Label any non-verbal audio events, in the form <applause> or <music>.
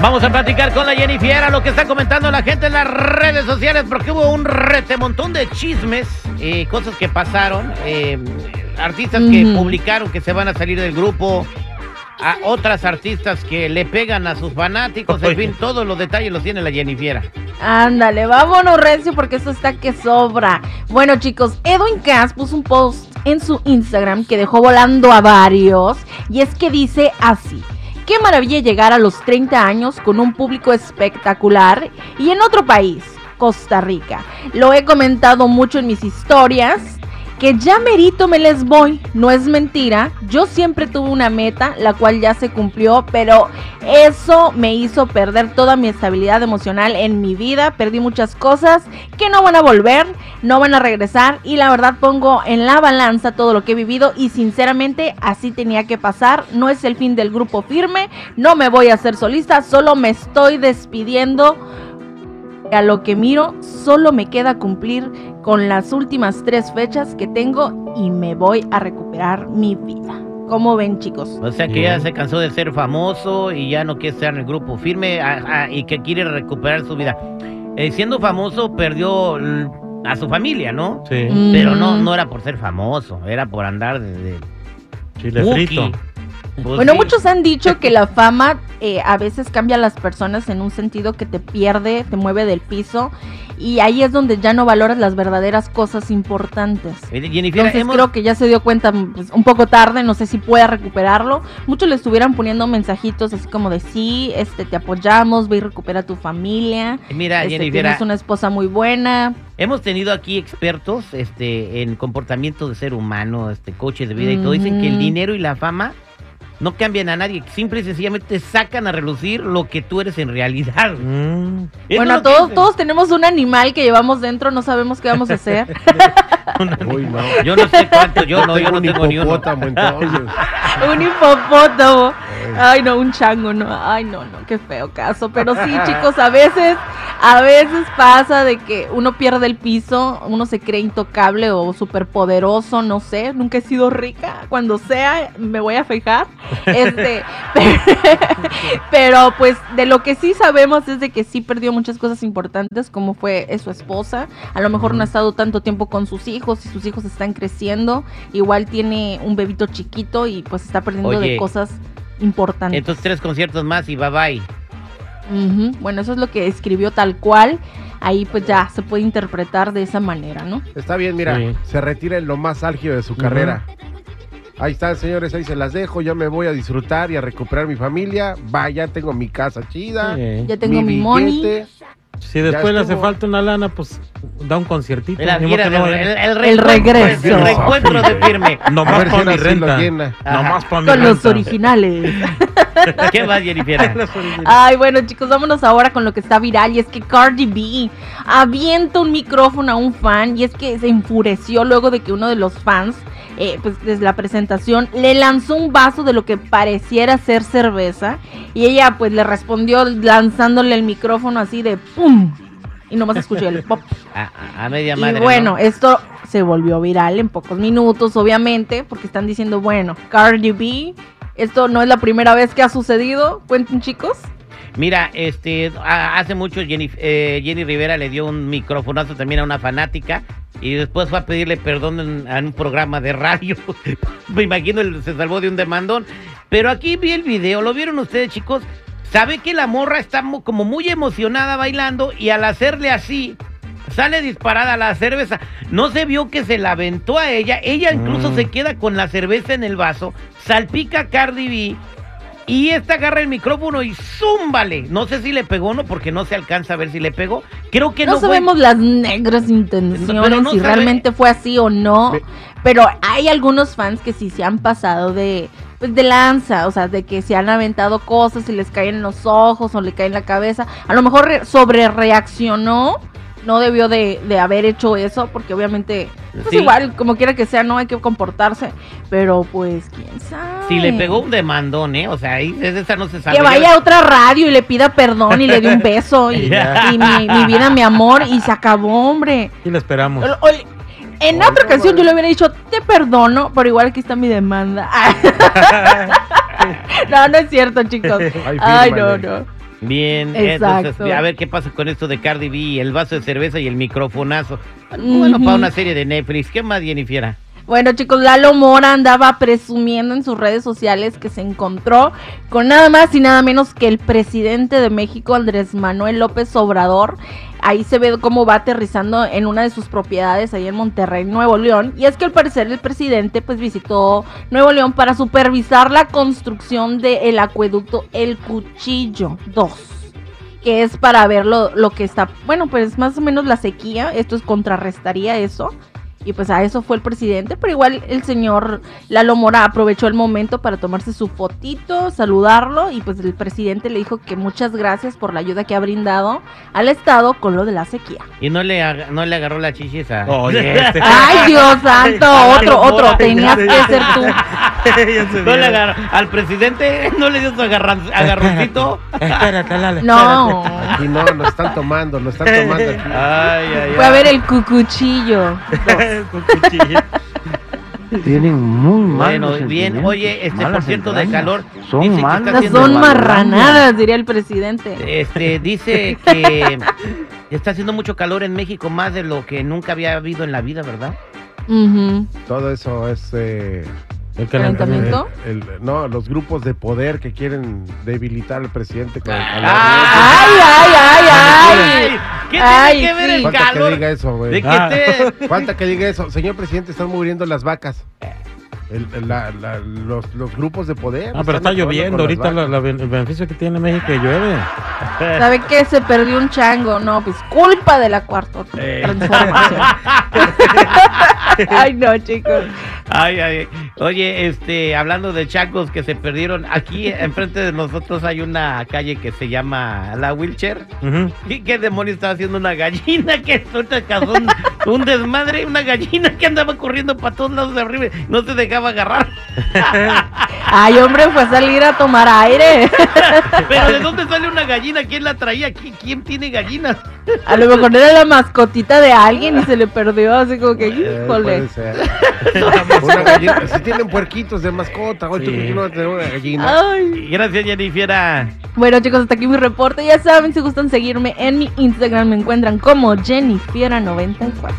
Vamos a platicar con la Jennifer lo que está comentando la gente en las redes sociales porque hubo un retemontón de chismes, eh, cosas que pasaron, eh, artistas que publicaron que se van a salir del grupo, a otras artistas que le pegan a sus fanáticos, en fin, todos los detalles los tiene la Jennifer. Ándale, vámonos, Rencio, porque esto está que sobra. Bueno, chicos, Edwin Cass puso un post en su Instagram que dejó volando a varios. Y es que dice así. Qué maravilla llegar a los 30 años con un público espectacular y en otro país, Costa Rica. Lo he comentado mucho en mis historias. Que ya merito me les voy, no es mentira. Yo siempre tuve una meta, la cual ya se cumplió, pero eso me hizo perder toda mi estabilidad emocional en mi vida. Perdí muchas cosas que no van a volver, no van a regresar. Y la verdad pongo en la balanza todo lo que he vivido y sinceramente así tenía que pasar. No es el fin del grupo firme, no me voy a hacer solista, solo me estoy despidiendo. A lo que miro, solo me queda cumplir con las últimas tres fechas que tengo y me voy a recuperar mi vida. ¿Cómo ven, chicos? O sea que ya se cansó de ser famoso y ya no quiere estar en el grupo firme a- a- y que quiere recuperar su vida. Eh, siendo famoso perdió a su familia, ¿no? Sí, Pero no, Mm. no era por ser famoso, era por andar de... de chile frito. Pues Bueno, sí. muchos han dicho que la fama eh, a veces cambia a las personas en un sentido que te pierde, te mueve del piso y ahí es donde ya no valoras las verdaderas cosas importantes. Jennifer, Entonces hemos- creo que ya se dio cuenta pues, un poco tarde, no sé si pueda recuperarlo. Muchos le estuvieran poniendo mensajitos así como de sí, este te apoyamos, ve y recupera a tu familia. Mira, Este, Jennifer, tienes una esposa muy buena. hemos tenido aquí expertos este, en comportamiento de ser humano, este, coaches de vida y todo. Dicen que el dinero y la fama no cambian a nadie, simple y sencillamente sacan a relucir lo que tú eres en realidad. Mm, bueno, todos, todos tenemos un animal que llevamos dentro, no sabemos qué vamos a hacer. <laughs> Uy, no. Yo no sé cuánto, yo no, yo no tengo ni uno. hipopótamo, entonces. <laughs> un hipopótamo. Ay, no, un chango, no. Ay, no, no, qué feo caso. Pero sí, <laughs> chicos, a veces, a veces pasa de que uno pierde el piso, uno se cree intocable o superpoderoso, no sé. Nunca he sido rica. Cuando sea, me voy a fijar. <laughs> Este, <laughs> pero pues de lo que sí sabemos es de que sí perdió muchas cosas importantes, como fue su esposa. A lo mejor no ha estado tanto tiempo con sus hijos y sus hijos están creciendo. Igual tiene un bebito chiquito y pues está perdiendo Oye, de cosas importantes. Entonces tres conciertos más y bye bye. Bueno, eso es lo que escribió tal cual. Ahí pues ya se puede interpretar de esa manera, ¿no? Está bien, mira, Sí. se retira en lo más álgido de su carrera. Ahí están, señores, ahí se las dejo. Ya me voy a disfrutar y a recuperar mi familia. Va, ya tengo mi casa chida. sí. Ya tengo mi, money. billete. Si después le hace falta una lana, pues da un conciertito. Mira, mira, no el, vaya. el El reencuentro, regreso. El reencuentro de firme. Nomás para mi renta. Nomás para mi Con los originales. <laughs> <laughs> ¿Qué más, Jennifer? Ay, bueno, chicos, vámonos ahora con lo que está viral. Y es que Cardi B avienta un micrófono a un fan. Y es que se enfureció luego de que uno de los fans, eh, pues desde la presentación, le lanzó un vaso de lo que pareciera ser cerveza. Y ella, pues, le respondió lanzándole el micrófono así de ¡pum! Y nomás escuché el <laughs> pop. A, media Y madre. bueno, ¿no? esto se volvió viral en pocos minutos, obviamente, porque están diciendo, bueno, Cardi B, esto no es la primera vez que ha sucedido. Cuenten, chicos. Mira, este, hace mucho Jenny, eh, Jenny Rivera le dio un microfonazo también a una fanática y después fue a pedirle perdón en, un programa de radio. <laughs> Me imagino él se salvó de un demandón. Pero aquí vi el video, ¿lo vieron ustedes, chicos? Sabe que la morra está como muy emocionada bailando y al hacerle así sale disparada la cerveza. No se vio que se la aventó a ella. Ella incluso Mm. se queda con la cerveza en el vaso, salpica a Cardi B y esta agarra el micrófono y zúmbale. No sé si le pegó o no, porque no se alcanza a ver si le pegó. Creo que no, no, fue- sabemos las negras intenciones, no si sabe- realmente fue así o no. Me- Pero hay algunos fans que sí se han pasado de, pues, de lanza, o sea, de que se han aventado cosas y les caen en los ojos o le caen en la cabeza. A lo mejor re- sobre reaccionó. No debió de, de haber hecho eso, porque obviamente, pues Sí. igual, como quiera que sea, no hay que comportarse, pero pues, quién sabe. Si le pegó un demandón, ¿eh? O sea, ahí de esa no se sabe. Que vaya a otra radio y le pida perdón y le dé un beso y, <laughs> y mi, mi vida, mi amor, y se acabó, hombre. Y lo esperamos. O- o- en Oye, otra ocasión yo le hubiera dicho, te perdono, pero igual aquí está mi demanda. <laughs> <laughs> no, no es cierto, chicos. Ay, no, no. Bien, Exacto. entonces, a ver qué pasa con esto de Cardi B, el vaso de cerveza y el microfonazo. Bueno, para una serie de Netflix. ¿Qué más, Jennifer? Bueno, chicos, Lalo Mora andaba presumiendo en sus redes sociales que se encontró con nada más y nada menos que el presidente de México, Andrés Manuel López Obrador. Ahí se ve cómo va aterrizando en una de sus propiedades ahí en Monterrey, Nuevo León. Y es que al parecer el presidente pues visitó Nuevo León para supervisar la construcción del acueducto El Cuchillo 2 que es para ver lo, lo que está, bueno, pues más o menos la sequía, esto es contrarrestaría eso. Y pues a eso fue el presidente, pero igual el señor Lalo Mora aprovechó el momento para tomarse su fotito, saludarlo y pues el presidente le dijo que muchas gracias por la ayuda que ha brindado al Estado con lo de la sequía. Y no le, aga- no le agarró la chichis a... Oye, <laughs> este. Ay, Dios santo, <laughs> otro, otro, tenías que ser tú. <laughs> <laughs> No le agarró, al presidente no le dio su agarran- agarroncito. <laughs> Espérate, No, Aquí no, nos están tomando, nos están tomando aquí. Ay, ay, fue a ver el cucuchillo. <laughs> espérate. Con cuchillo. Tienen muy Bueno, malos bien, sentimientos, oye, este, por cierto, de calor, Son malas. Son marranadas, diría el presidente. Este, dice que está haciendo mucho calor en México, más de lo que nunca había habido en la vida, ¿verdad? Ujú. Todo eso es... eh, El ¿Calentamiento? el- el- no, los grupos de poder que quieren debilitar al presidente con el calor. Ah. Ay, ay, ay, ay. ¿Qué Ay, tiene que ver sí. el Falta que calor? diga eso, güey. Ah. esté... Falta que diga eso. Señor presidente, están muriendo las vacas. El- la- la- los, los grupos de poder. Ah, pero está lloviendo. Ahorita la- el beneficio que tiene México que llueve. ¿Sabe qué? Se perdió un chango. No, pues culpa de la cuarta Eh. transformación. <laughs> Ay, no, chicos. Ay, ay. Oye, este, hablando de chacos que se perdieron, aquí enfrente de nosotros hay una calle que se llama La Wheelchair. Ujú. ¿Y qué demonio estaba haciendo una gallina que causó un, un desmadre? Una gallina que andaba corriendo para todos lados de arriba, y no se dejaba agarrar. <laughs> Ay, hombre, fue a salir a tomar aire. <laughs> Pero ¿de dónde sale una gallina? ¿Quién la traía? ¿Qui- ¿Quién tiene gallinas? A lo mejor era la mascotita de alguien y se le perdió, así como que, híjole. puede ser. <laughs> Una gallina. Si tienen puerquitos de mascota, hoy Sí. tú no vas a tener una gallina. Ay. Gracias, Jennifer. Bueno, chicos, hasta aquí mi reporte. Ya saben, si gustan seguirme en mi Instagram, me encuentran como Jennifiera94.